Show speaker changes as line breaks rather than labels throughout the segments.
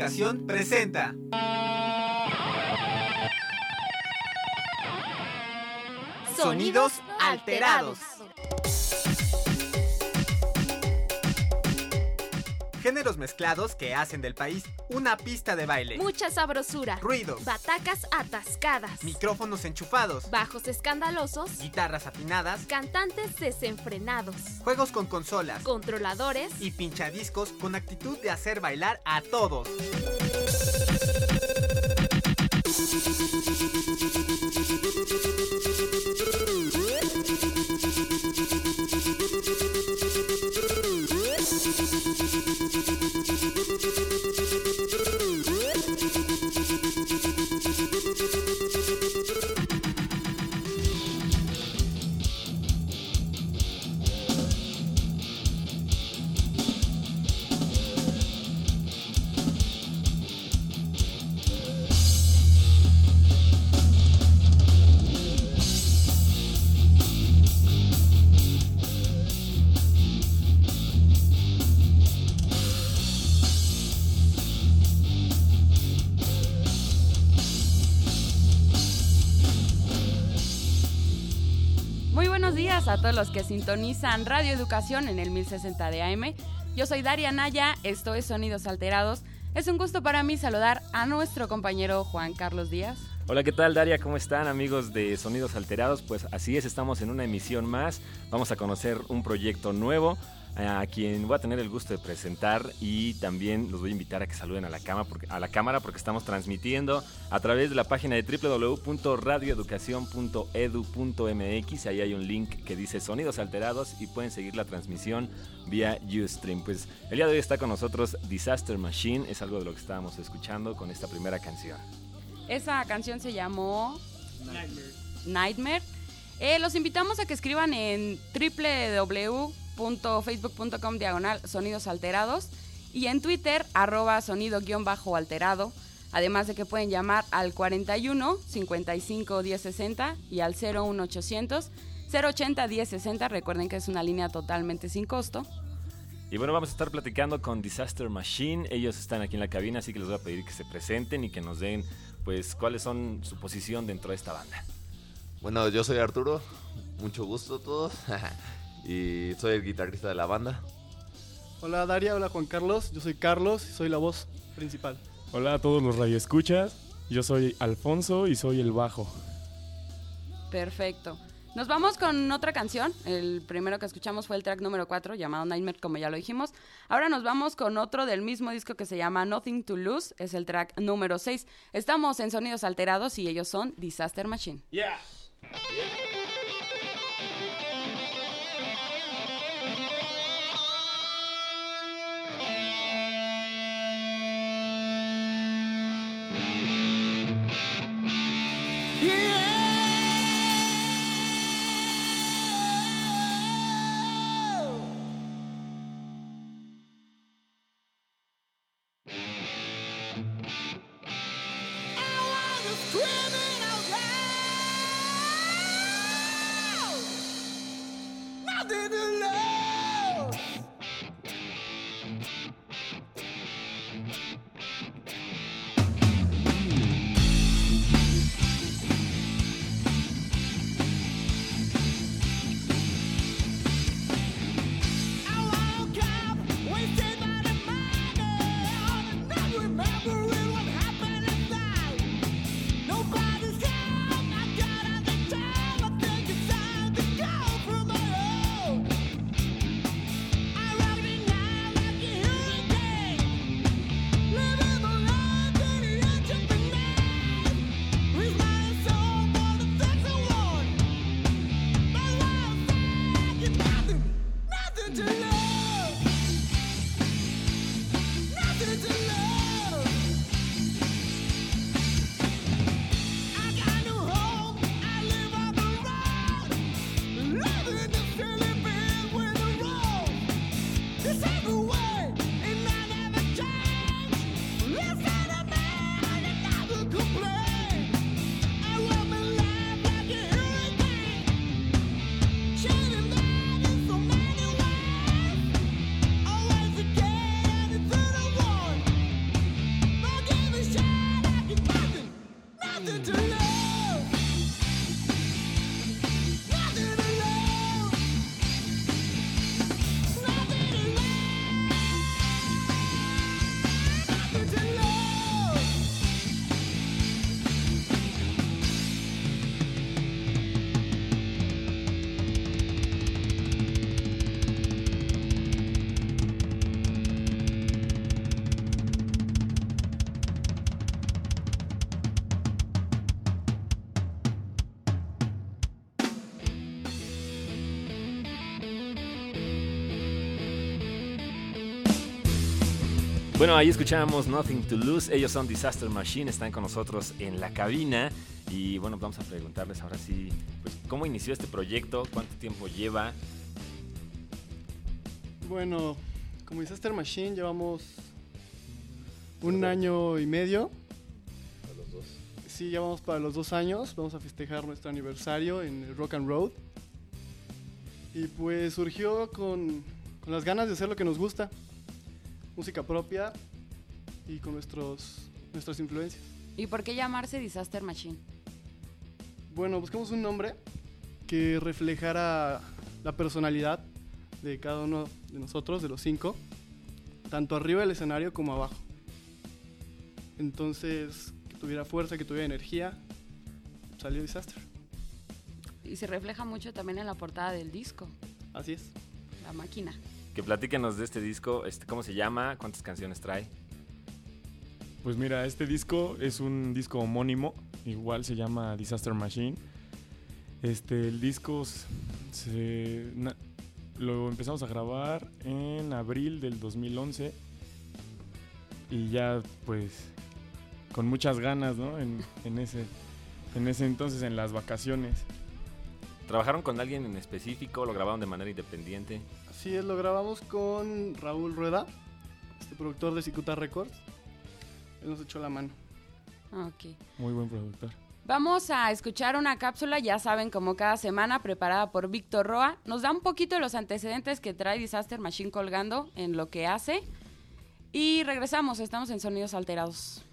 Educación presenta. Sonidos alterados. Géneros mezclados que hacen del país una pista de baile.
Mucha sabrosura.
Ruidos.
Batacas atascadas.
Micrófonos enchufados.
Bajos escandalosos.
Guitarras afinadas.
Cantantes desenfrenados.
Juegos con consolas.
Controladores.
Y pinchadiscos con actitud de hacer bailar a todos.
A todos los que sintonizan Radio Educación en el 1060 de AM. Yo soy Daria Naya, esto es Sonidos Alterados. Es un gusto para mí saludar a nuestro compañero Juan Carlos Díaz.
Hola, ¿qué tal Daria? ¿Cómo están amigos de Sonidos Alterados? Pues así es, estamos en una emisión más. Vamos a conocer un proyecto nuevo a quien voy a tener el gusto de presentar y también los voy a invitar a que saluden a la, cama porque, a la cámara porque estamos transmitiendo a través de la página de www.radioeducacion.edu.mx. Ahí hay un link que dice Sonidos Alterados y pueden seguir la transmisión vía Ustream. Pues el día de hoy está con nosotros Disaster Machine, es algo de lo que estábamos escuchando con esta primera canción.
Esa canción se llamó Nightmare. Eh, los invitamos a que escriban en www.facebook.com diagonal sonidos alterados y en Twitter arroba sonido-alterado. Además de que pueden llamar al 41 55 1060 y al 01800 080 1060. Recuerden que es una línea totalmente sin costo.
Y bueno, vamos a estar platicando con Disaster Machine. Ellos están aquí en la cabina, así que les voy a pedir que se presenten y que nos den, pues, cuáles son su posición dentro de esta banda.
Bueno, yo soy Arturo, mucho gusto a todos. y soy el guitarrista de la banda.
Hola Daria, hola Juan Carlos, yo soy Carlos y soy la voz principal.
Hola a todos los radioescuchas, yo soy Alfonso y soy el bajo.
Perfecto. Nos vamos con otra canción. El primero que escuchamos fue el track número 4 llamado Nightmare, como ya lo dijimos. Ahora nos vamos con otro del mismo disco que se llama Nothing to Lose. Es el track número 6. Estamos en Sonidos Alterados y ellos son Disaster Machine.
Yeah.
Nobody's
Bueno, ahí escuchamos Nothing to Lose. Ellos son Disaster Machine, están con nosotros en la cabina. Y bueno, vamos a preguntarles ahora sí, pues, ¿cómo inició este proyecto? ¿Cuánto tiempo lleva?
Bueno, como Disaster Machine llevamos un año y medio.
A los dos.
Sí, ya vamos para los dos años. Vamos a festejar nuestro aniversario en Rock and Road. Y pues surgió con, con las ganas de hacer lo que nos gusta. Música propia y con nuestros, nuestras influencias.
¿Y por qué llamarse Disaster Machine?
Bueno, buscamos un nombre que reflejara la personalidad de cada uno de nosotros, de los cinco, tanto arriba del escenario como abajo. Entonces, que tuviera fuerza, que tuviera energía, salió Disaster.
Y se refleja mucho también en la portada del disco,
Así es.
la máquina.
Que platíquenos de este disco, este, ¿cómo se llama? ¿Cuántas canciones trae?
Pues mira, este disco es un disco homónimo, igual se llama Disaster Machine. Este, el disco se, lo empezamos a grabar en abril del 2011 y ya pues con muchas ganas, ¿no? En ese, en ese entonces, en las vacaciones.
¿Trabajaron con alguien en específico? ¿Lo grabaron de manera independiente?
Así es, lo grabamos con Raúl Rueda, este productor de Cicuta Records. Él nos echó la mano.
Ah, Ok.
Muy buen productor.
Vamos a escuchar una cápsula, ya saben, como cada semana, preparada por Víctor Roa. Nos da un poquito de los antecedentes que trae Disaster Machine colgando en lo que hace. Y regresamos, estamos en Sonidos Alterados.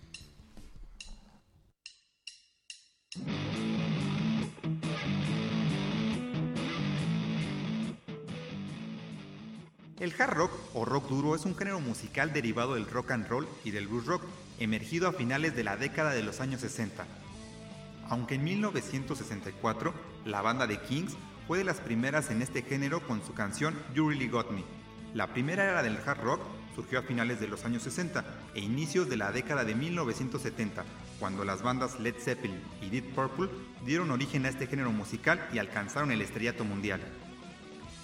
El hard rock o rock duro es un género musical derivado del rock and roll y del blues rock, emergido a finales de la década de los años 60. Aunque en 1964 la banda de Kings fue de las primeras en este género con su canción You Really Got Me. La primera era del hard rock surgió a finales de los años 60 e inicios de la década de 1970, cuando las bandas Led Zeppelin y Deep Purple dieron origen a este género musical y alcanzaron el estrellato mundial.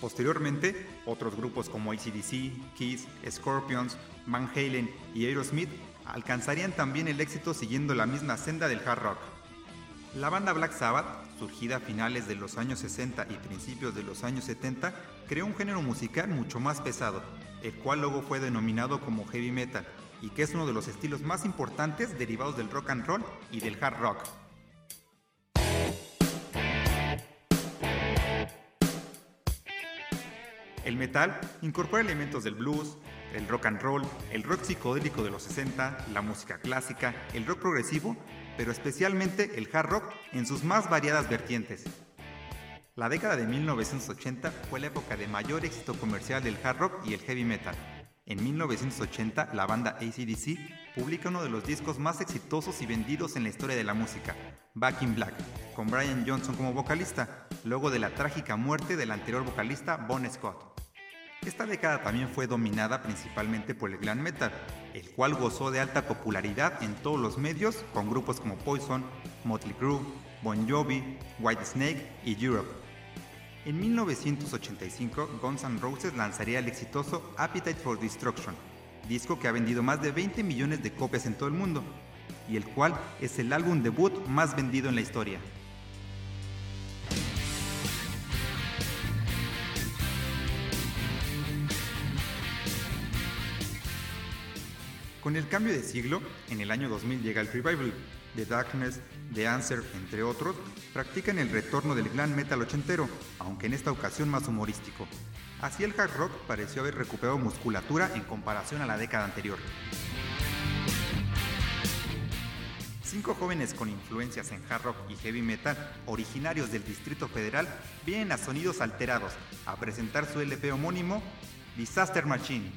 Posteriormente, otros grupos como ACDC, Kiss, Scorpions, Van Halen y Aerosmith alcanzarían también el éxito siguiendo la misma senda del hard rock. La banda Black Sabbath, surgida a finales de los años 60 y principios de los años 70, creó un género musical mucho más pesado, el cual luego fue denominado como heavy metal, y que es uno de los estilos más importantes derivados del rock and roll y del hard rock. El metal incorpora elementos del blues, el rock and roll, el rock psicodélico de los 60, la música clásica, el rock progresivo, pero especialmente el hard rock en sus más variadas vertientes. La década de 1980 fue la época de mayor éxito comercial del hard rock y el heavy metal. En 1980, la banda ACDC publica uno de los discos más exitosos y vendidos en la historia de la música, Back in Black, con Brian Johnson como vocalista, luego de la trágica muerte del anterior vocalista Bon Scott. Esta década también fue dominada principalmente por el glam metal, el cual gozó de alta popularidad en todos los medios con grupos como Poison, Motley Crue, Bon Jovi, Whitesnake y Europe. En 1985, Guns N' Roses lanzaría el exitoso Appetite for Destruction, disco que ha vendido más de 20 millones de copias en todo el mundo, y el cual es el álbum debut más vendido en la historia. Con el cambio de siglo, en el año 2000 llega el revival. The Darkness, The Answer, entre otros, practican el retorno del glam metal ochentero, aunque en esta ocasión más humorístico. Así el hard rock pareció haber recuperado musculatura en comparación a la década anterior. Cinco jóvenes con influencias en hard rock y heavy metal, originarios del Distrito Federal, vienen a Sonidos Alterados a presentar su LP homónimo, Disaster Machine.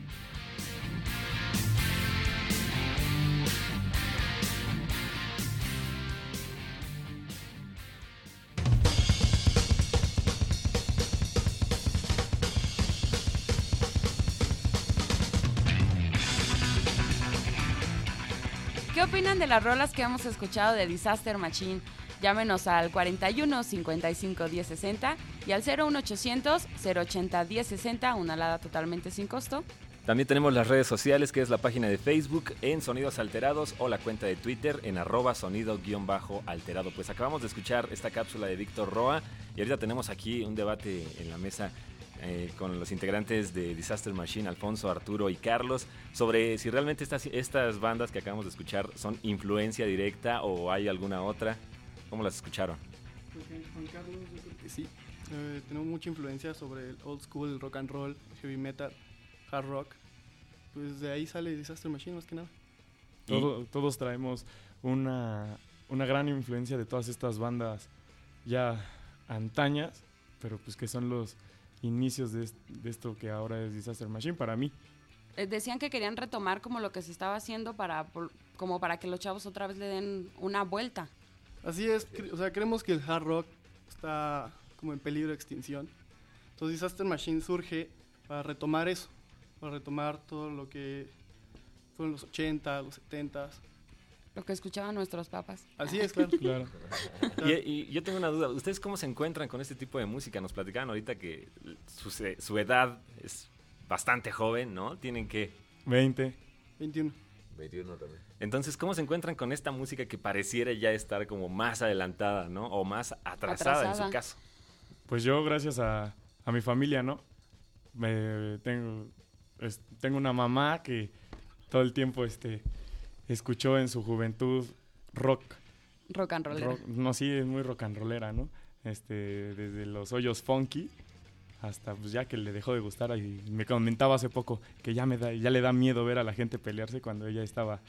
Opinan de las rolas que hemos escuchado de Disaster Machine? Llámenos al 41 55 10 60 y al 01800 080 10 60, una alada totalmente sin costo.
También tenemos las redes sociales, que es la página de Facebook en Sonidos Alterados o la cuenta de Twitter en arroba sonido-alterado. Pues acabamos de escuchar esta cápsula de Víctor Roa y ahorita tenemos aquí un debate en la mesa eh, con los integrantes de Disaster Machine, Alfonso, Arturo y Carlos, sobre si realmente estas, estas bandas que acabamos de escuchar son influencia directa o hay alguna otra. ¿Cómo las escucharon?
Pues, Juan Carlos, yo creo que sí. Eh, tenemos mucha influencia sobre el old school, el rock and roll, heavy metal, hard rock. Pues de ahí sale Disaster Machine más que nada.
Todo- todos traemos una, una gran influencia de todas estas bandas ya antañas, pero pues que son los inicios de, de esto que ahora es Disaster Machine para mí.
Eh, decían que querían retomar como lo que se estaba haciendo para como para que los chavos otra vez le den una vuelta.
Así es, cre- o sea, creemos que el hard rock está como en peligro de extinción. Entonces Disaster Machine surge para retomar eso, para retomar todo lo que fueron los 80, los 70.
Lo que escuchaban nuestros papás.
Así es, claro.
Claro.
Y, y yo tengo una duda, ¿ustedes cómo se encuentran con este tipo de música? Nos platicaban ahorita que su, edad es bastante joven, ¿no? Tienen que...
20.
21.
21 también.
Entonces, ¿cómo se encuentran con esta música que pareciera ya estar como más adelantada, ¿no? O más atrasada, en su caso.
Pues yo, gracias a, a mi familia, ¿no? Me, tengo, es- tengo una mamá que todo el tiempo este, escuchó en su juventud rock.
Rock and roll.
rock- no, sí, es muy rock and rollera, ¿no? Este, desde los hoyos funky hasta pues ya que le dejó de gustar y me comentaba hace poco que ya me da, ya le da miedo ver a la gente pelearse cuando ella estaba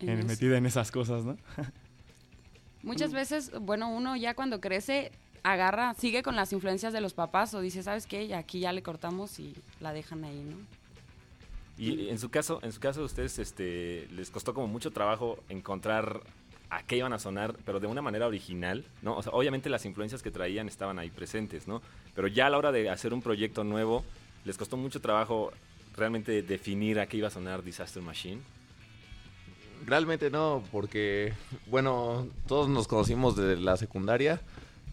en- metida en esas cosas, ¿no?
Muchas veces, bueno, uno ya cuando crece agarra, sigue con las influencias de los papás o dice, ¿sabes qué? Aquí ya le cortamos y la dejan ahí, ¿no?
Y en su caso, en su caso, ustedes este, les costó como mucho trabajo encontrar a qué iban a sonar, pero de una manera original, ¿no? O sea, obviamente las influencias que traían estaban ahí presentes, ¿no? Pero ya a la hora de hacer un proyecto nuevo, les costó mucho trabajo realmente definir a qué iba a sonar Disaster Machine.
Realmente no, porque, bueno, todos nos conocimos desde la secundaria,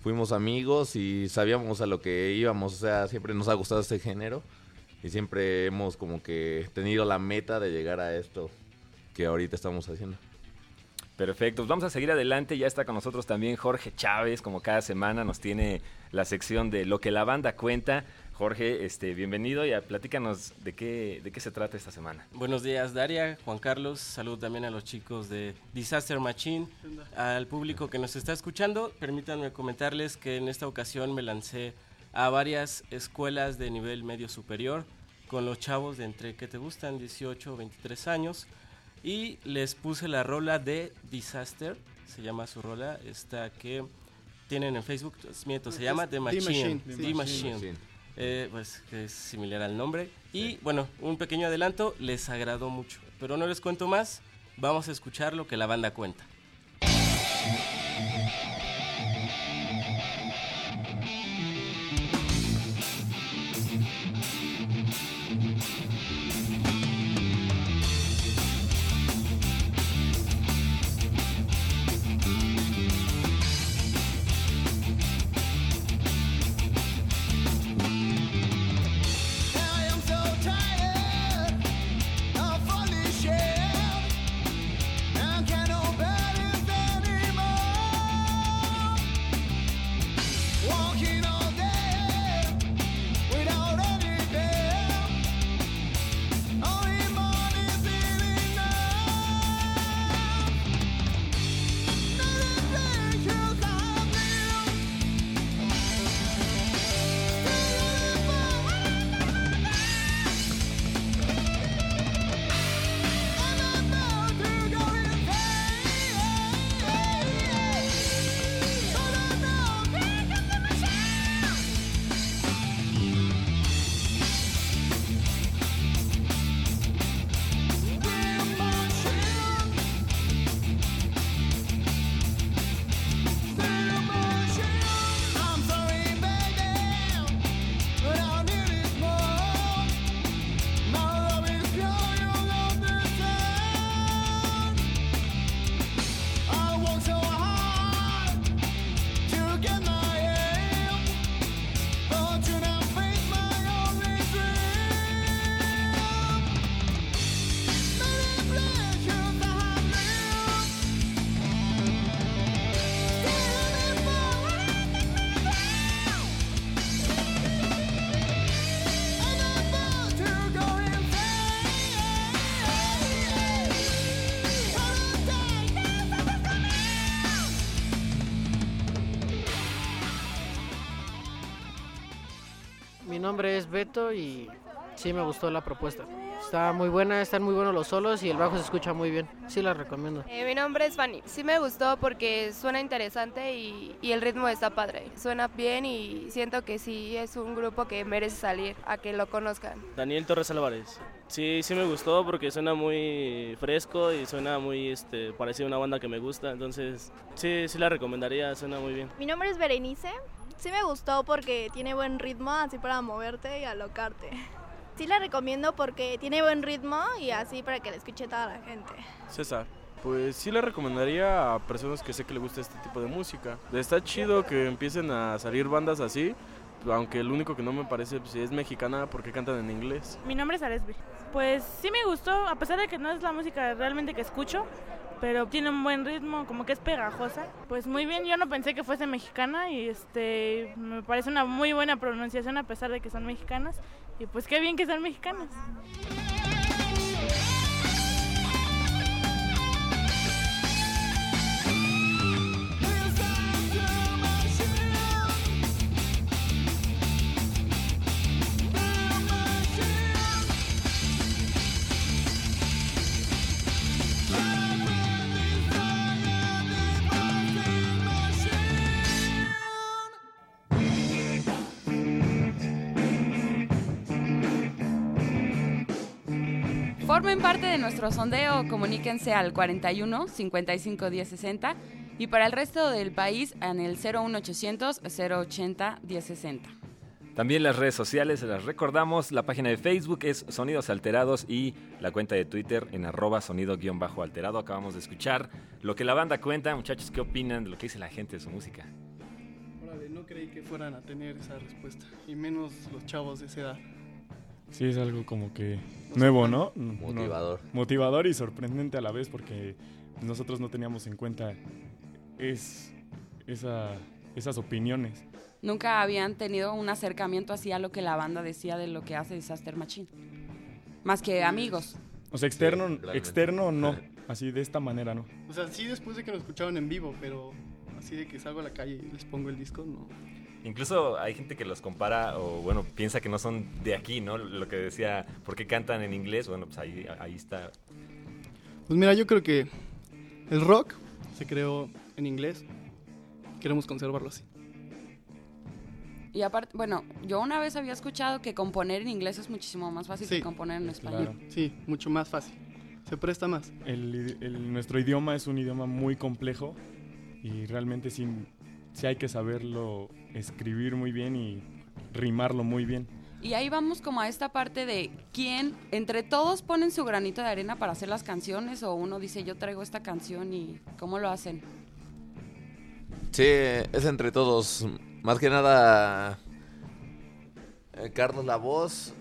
fuimos amigos y sabíamos a lo que íbamos, o sea, siempre nos ha gustado este género y siempre hemos como que tenido la meta de llegar a esto que ahorita estamos haciendo.
Perfecto, pues vamos a seguir adelante. Ya está con nosotros también Jorge Chávez, como cada semana nos tiene la sección de lo que la banda cuenta. Jorge, este, bienvenido y a- platícanos de qué, de qué se trata esta semana.
Buenos días, Daria, Juan Carlos. Salud también a los chicos de Disaster Machine, al público que nos está escuchando. Permítanme comentarles que en esta ocasión me lancé a varias escuelas de nivel medio superior con los chavos de entre que te gustan 18 o 23 años y les puse la rola de Disaster, se llama su rola, esta que tienen en Facebook, es miento, se llama The
The
Machine.
Machine,
The. Machine. Eh, pues que es similar al nombre. Y bueno, un pequeño adelanto, les agradó mucho. Pero no les cuento más, vamos a escuchar lo que la banda cuenta.
Mi nombre es Beto y sí me gustó la propuesta. Está muy buena, están muy buenos los solos y el bajo se escucha muy bien. Sí la recomiendo.
Eh, mi nombre es Fanny. Sí me gustó porque suena interesante y, y el ritmo está padre. Suena bien y siento que sí es un grupo que merece salir a que lo conozcan.
Daniel Torres Álvarez. Sí, sí me gustó porque suena muy fresco y suena muy este, parecido a una banda que me gusta. Entonces, sí, sí la recomendaría, suena muy bien.
Mi nombre es Berenice. Sí me gustó porque tiene buen ritmo, así para moverte y alocarte. Sí la recomiendo porque tiene buen ritmo y así para que la escuche toda la gente.
César. Pues sí le recomendaría a personas que sé que le gusta este tipo de música. Está chido que empiecen a salir bandas así, aunque el único que no me parece pues, es mexicana porque cantan en inglés.
Mi nombre es Aresby. Pues sí me gustó, a pesar de que no es la música realmente que escucho, pero tiene un buen ritmo, como que es pegajosa. Pues muy bien, yo no pensé que fuese mexicana y este me parece una muy buena pronunciación a pesar de que son mexicanas. Y pues qué bien que sean mexicanas.
Formen parte de nuestro sondeo, comuníquense al 41 55 10 60 y para el resto del país en el 01800 080 10 60.
También las redes sociales, se las recordamos, la página de Facebook es Sonidos Alterados y la cuenta de Twitter en arroba sonido-alterado. Acabamos de escuchar lo que la banda cuenta. Muchachos, ¿qué opinan de lo que dice la gente de su música?
Órale, no creí que fueran a tener esa respuesta, y menos los chavos de esa edad.
Sí, es algo como que nuevo, ¿no?
Motivador.
No, motivador y sorprendente a la vez porque nosotros no teníamos en cuenta es, esa, esas opiniones.
Nunca habían tenido un acercamiento así a lo que la banda decía de lo que hace Disaster Machine. Más que amigos.
O sea, externo,
realmente.
externo no, así de esta manera no.
O sea, sí después de que nos escucharon en vivo, pero así de que salgo a la calle y les pongo el disco, no.
Incluso hay gente que los compara o bueno, piensa que no son de aquí, ¿no? Lo que decía, ¿por qué cantan en inglés? Bueno, pues ahí, ahí está.
Pues mira, yo creo que el rock se creó en inglés. Queremos conservarlo así.
Y aparte, bueno, yo una vez había escuchado que componer en inglés es muchísimo más fácil
Sí.
que componer en español.
Claro.
Sí, mucho más fácil. Se presta más.
El, el- nuestro idioma es un idioma muy complejo y realmente sí, sí hay que saberlo escribir muy bien y rimarlo muy bien.
Y ahí vamos como a esta parte de quién, entre todos ponen su granito de arena para hacer las canciones o uno dice yo traigo esta canción y cómo lo hacen.
Sí, es entre todos. Más que nada, eh, Carlos la voz.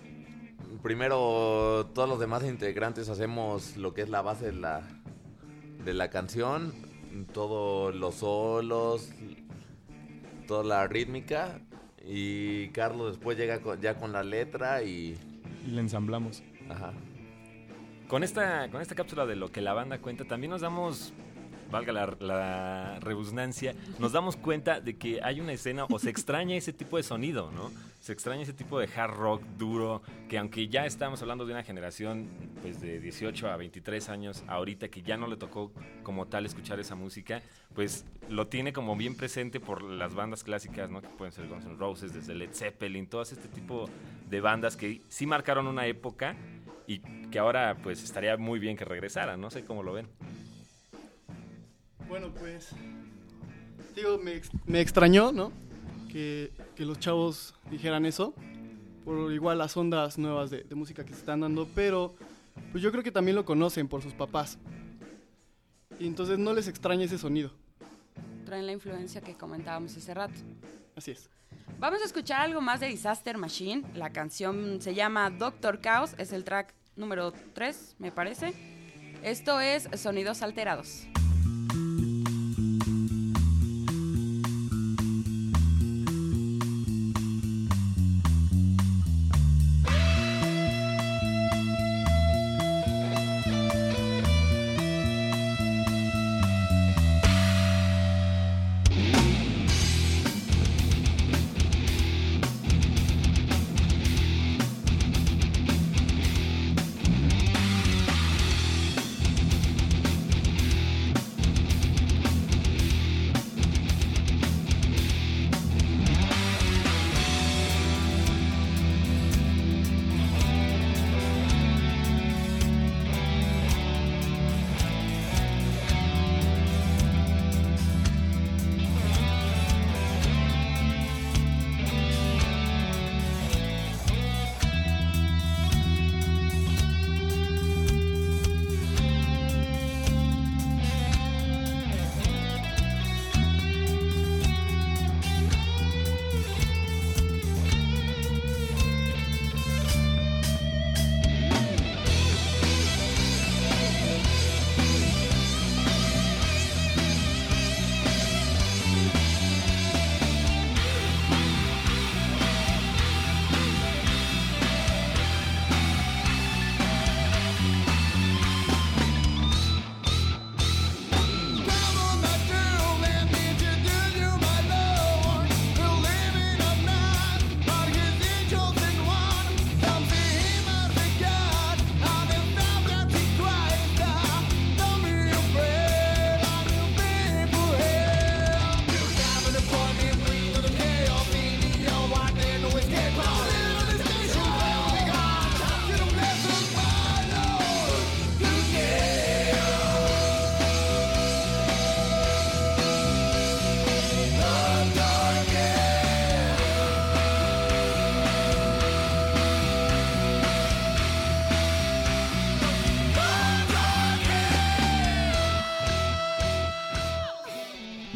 Primero, todos los demás integrantes hacemos lo que es la base de la, de la canción. Todos los solos, toda la rítmica. Y Carlos después llega con- ya con la letra y...
Y le ensamblamos.
Ajá.
Con esta, con esta cápsula de lo que la banda cuenta, también nos damos, valga la, la redundancia, nos damos cuenta de que hay una escena o se extraña ese tipo de sonido, ¿no? Se extraña ese tipo de hard rock duro, que aunque ya estamos hablando de una generación pues de 18 a 23 años, ahorita que ya no le tocó como tal escuchar esa música, pues lo tiene como bien presente por las bandas clásicas, ¿no? Que pueden ser Guns N' Roses, desde Led Zeppelin, todo este tipo de bandas que sí marcaron una época y que ahora pues estaría muy bien que regresara, no sé cómo lo ven.
Bueno, pues. Digo, me, me extrañó, ¿no? Que, que los chavos dijeran eso. Por igual las ondas nuevas de, de música que se están dando. Pero, pues yo creo que también lo conocen por sus papás. Y entonces no les extraña ese sonido.
Traen la influencia que comentábamos hace rato.
Así es.
Vamos a escuchar algo más de Disaster Machine. La canción se llama Doctor Chaos, es el track número 3, me parece. Esto es Sonidos Alterados.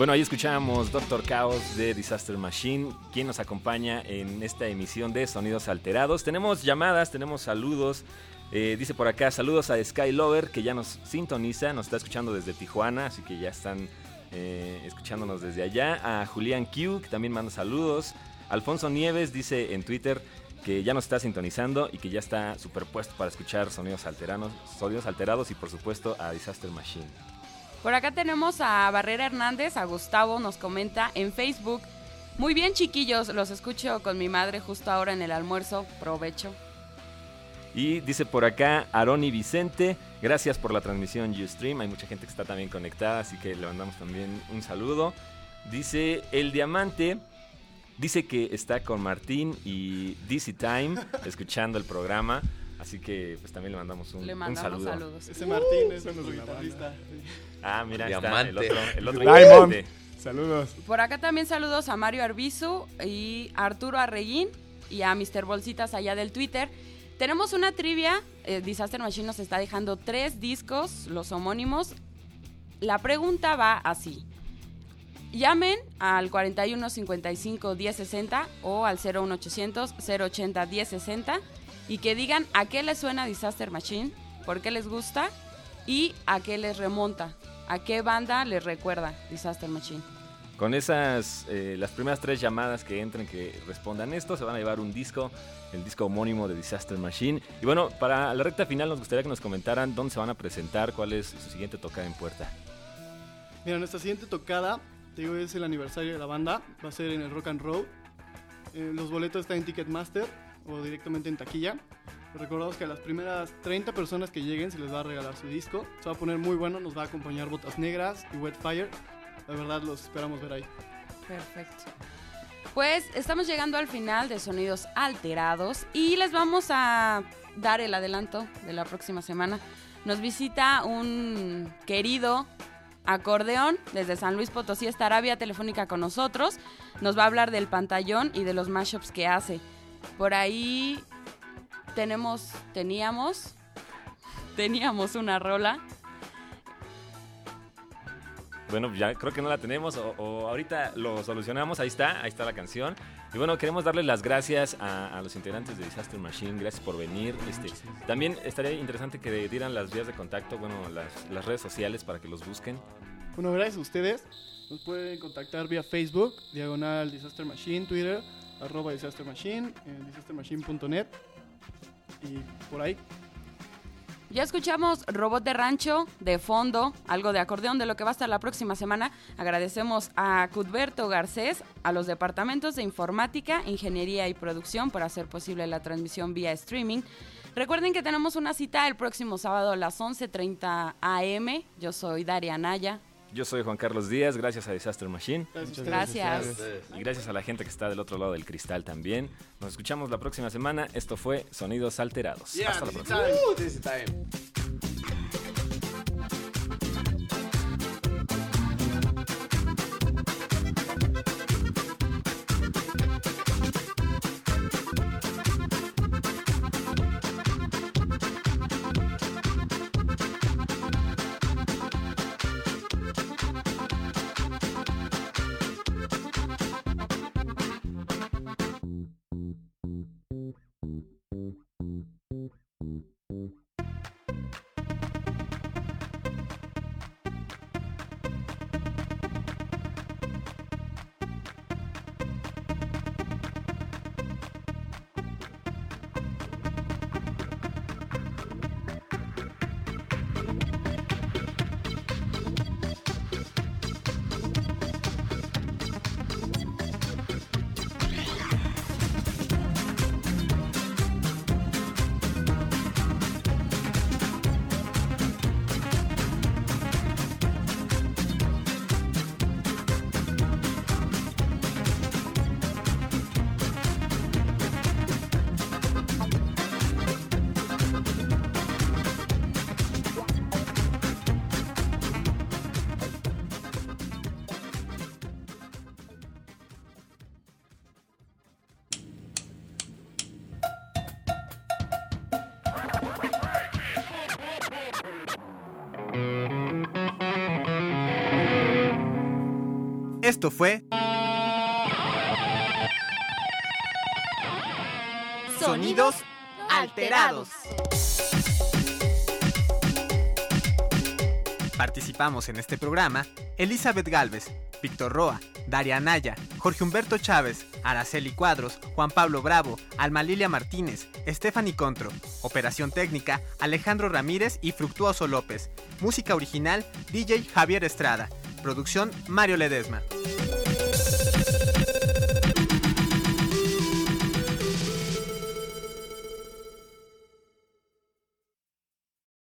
Bueno, ahí escuchamos Doctor Chaos de Disaster Machine, quien nos acompaña en esta emisión de Sonidos Alterados. Tenemos llamadas, tenemos saludos. Eh, dice por acá, saludos a Sky Lover, que ya nos sintoniza, nos está escuchando desde Tijuana, así que ya están eh, escuchándonos desde allá. A Julián Q, que también manda saludos. Alfonso Nieves dice en Twitter que ya nos está sintonizando y que ya está superpuesto para escuchar sonidos alterados, sonidos alterados y por supuesto a Disaster Machine.
Por acá tenemos a Barrera Hernández, a Gustavo nos comenta en Facebook. Muy bien chiquillos, los escucho con mi madre justo ahora en el almuerzo. Provecho.
Y dice por acá Aroni Vicente, gracias por la transmisión Ustream. Hay mucha gente que está también conectada, así que le mandamos también un saludo. Dice El Diamante, dice que está con Martín y DC Time escuchando el programa. Así que pues también le mandamos un,
Le
un
mandamos
saludo.
saludos.
Ese Martín es nuestro guitarrista.
Ah, mira, ahí está el otro, el otro.
Saludos.
Por acá también saludos a Mario Arbizu y a Arturo Arreguín y a Mr. Bolsitas allá del Twitter. Tenemos una trivia, eh, Disaster Machine nos está dejando tres discos, los homónimos. La pregunta va así. Llamen al 41 55 1060 o al 01800 080 1060 y que digan a qué les suena Disaster Machine, por qué les gusta y a qué les remonta, a qué banda les recuerda Disaster Machine.
Con esas, eh, las primeras tres llamadas que entren que respondan esto, se van a llevar un disco, el disco homónimo de Disaster Machine. Y bueno, para la recta final nos gustaría que nos comentaran dónde se van a presentar, cuál es su siguiente tocada en puerta.
Mira, nuestra siguiente tocada, te digo, es el aniversario de la banda. Va a ser en el Rock and Roll. Eh, los boletos están en Ticketmaster o directamente en taquilla. Recordamos que a las primeras 30 personas que lleguen se les va a regalar su disco. Se va a poner muy bueno, nos va a acompañar Botas Negras y Wet Fire. La verdad, los esperamos ver ahí.
Perfecto. Pues estamos llegando al final de Sonidos Alterados y les vamos a dar el adelanto de la próxima semana. Nos visita un querido acordeón desde San Luis Potosí, estará vía telefónica con nosotros. Nos va a hablar del pantallón y de los mashups que hace. Por ahí tenemos, teníamos, teníamos una rola
Bueno, ya creo que no la tenemos o, o ahorita lo solucionamos, ahí está, ahí está la canción. Y bueno, queremos darles las gracias a, a los integrantes de Disaster Machine, gracias por venir. Este, también estaría interesante que dieran las vías de contacto, bueno, las, las redes sociales para que los busquen.
Bueno, gracias a ustedes. Nos pueden contactar vía Facebook, diagonal Disaster Machine, Twitter, arroba Disaster Machine, en disastermachine.net y por ahí.
Ya escuchamos Robot de Rancho de fondo, algo de acordeón de lo que va a estar la próxima semana. Agradecemos a Cudberto Garcés, a los departamentos de informática, ingeniería y producción por hacer posible la transmisión vía streaming. Recuerden que tenemos una cita el próximo sábado a las 11.30 am. Yo soy Daria Anaya.
Yo soy Juan Carlos Díaz, gracias a Disaster Machine.
Gracias. Gracias.
Y gracias a la gente que está del otro lado del cristal también. Nos escuchamos la próxima semana. Esto fue Sonidos Alterados. Hasta la próxima.
Esto fue Sonidos alterados. Participamos en este programa Elizabeth Galvez, Víctor Roa, Daria Anaya, Jorge Humberto Chávez, Araceli Cuadros, Juan Pablo Bravo, Alma Lilia Martínez, Stephanie Contro. Operación técnica Alejandro Ramírez y Fructuoso López. Música original DJ Javier Estrada. Producción Mario Ledesma.